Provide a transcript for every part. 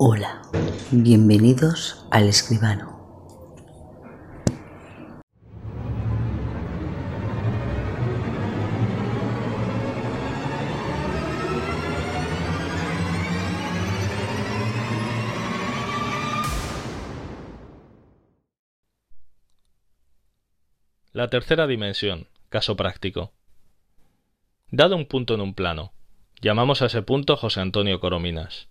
Hola, bienvenidos al escribano. La tercera dimensión, caso práctico. Dado un punto en un plano, llamamos a ese punto José Antonio Corominas.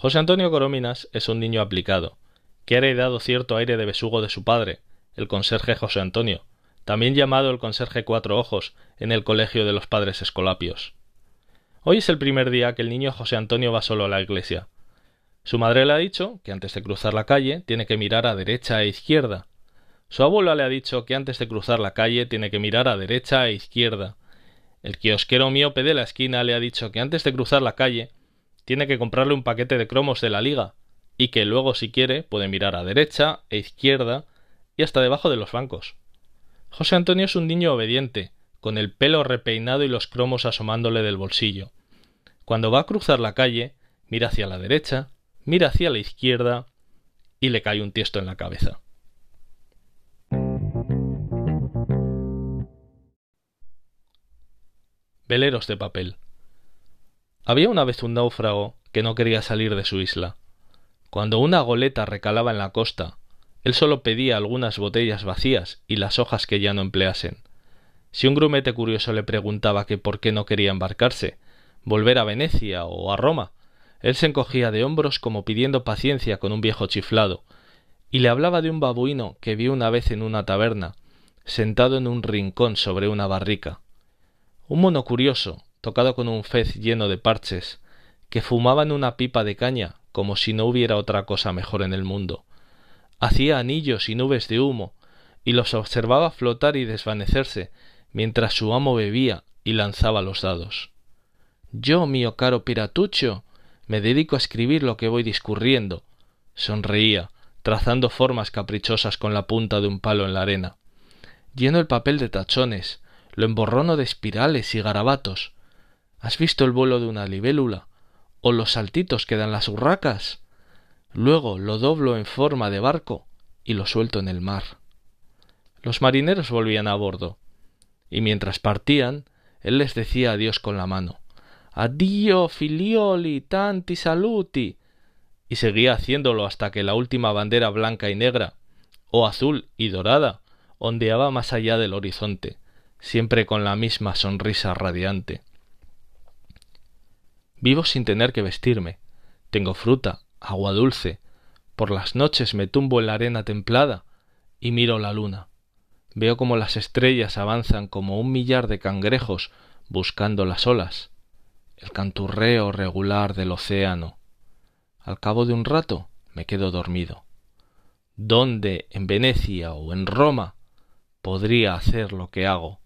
José Antonio Corominas es un niño aplicado, que ha heredado cierto aire de besugo de su padre, el conserje José Antonio, también llamado el conserje Cuatro Ojos en el Colegio de los Padres Escolapios. Hoy es el primer día que el niño José Antonio va solo a la iglesia. Su madre le ha dicho que antes de cruzar la calle tiene que mirar a derecha e izquierda. Su abuela le ha dicho que antes de cruzar la calle tiene que mirar a derecha e izquierda. El kiosquero miope de la esquina le ha dicho que antes de cruzar la calle tiene que comprarle un paquete de cromos de la liga, y que luego si quiere puede mirar a derecha e izquierda y hasta debajo de los bancos. José Antonio es un niño obediente, con el pelo repeinado y los cromos asomándole del bolsillo. Cuando va a cruzar la calle, mira hacia la derecha, mira hacia la izquierda y le cae un tiesto en la cabeza. Veleros de papel. Había una vez un náufrago que no quería salir de su isla. Cuando una goleta recalaba en la costa, él solo pedía algunas botellas vacías y las hojas que ya no empleasen. Si un grumete curioso le preguntaba que por qué no quería embarcarse, volver a Venecia o a Roma, él se encogía de hombros como pidiendo paciencia con un viejo chiflado, y le hablaba de un babuino que vio una vez en una taberna, sentado en un rincón sobre una barrica. Un mono curioso, tocado con un fez lleno de parches, que fumaban una pipa de caña como si no hubiera otra cosa mejor en el mundo. Hacía anillos y nubes de humo, y los observaba flotar y desvanecerse, mientras su amo bebía y lanzaba los dados. Yo, mío caro piratucho, me dedico a escribir lo que voy discurriendo. Sonreía, trazando formas caprichosas con la punta de un palo en la arena. Lleno el papel de tachones, lo emborrono de espirales y garabatos, ¿Has visto el vuelo de una libélula? ¿O los saltitos que dan las urracas? Luego lo doblo en forma de barco y lo suelto en el mar. Los marineros volvían a bordo, y mientras partían, él les decía adiós con la mano. Addio, filioli, tanti saluti. Y seguía haciéndolo hasta que la última bandera blanca y negra, o azul y dorada, ondeaba más allá del horizonte, siempre con la misma sonrisa radiante. Vivo sin tener que vestirme. Tengo fruta, agua dulce. Por las noches me tumbo en la arena templada y miro la luna. Veo como las estrellas avanzan como un millar de cangrejos buscando las olas, el canturreo regular del océano. Al cabo de un rato me quedo dormido. ¿Dónde, en Venecia o en Roma, podría hacer lo que hago?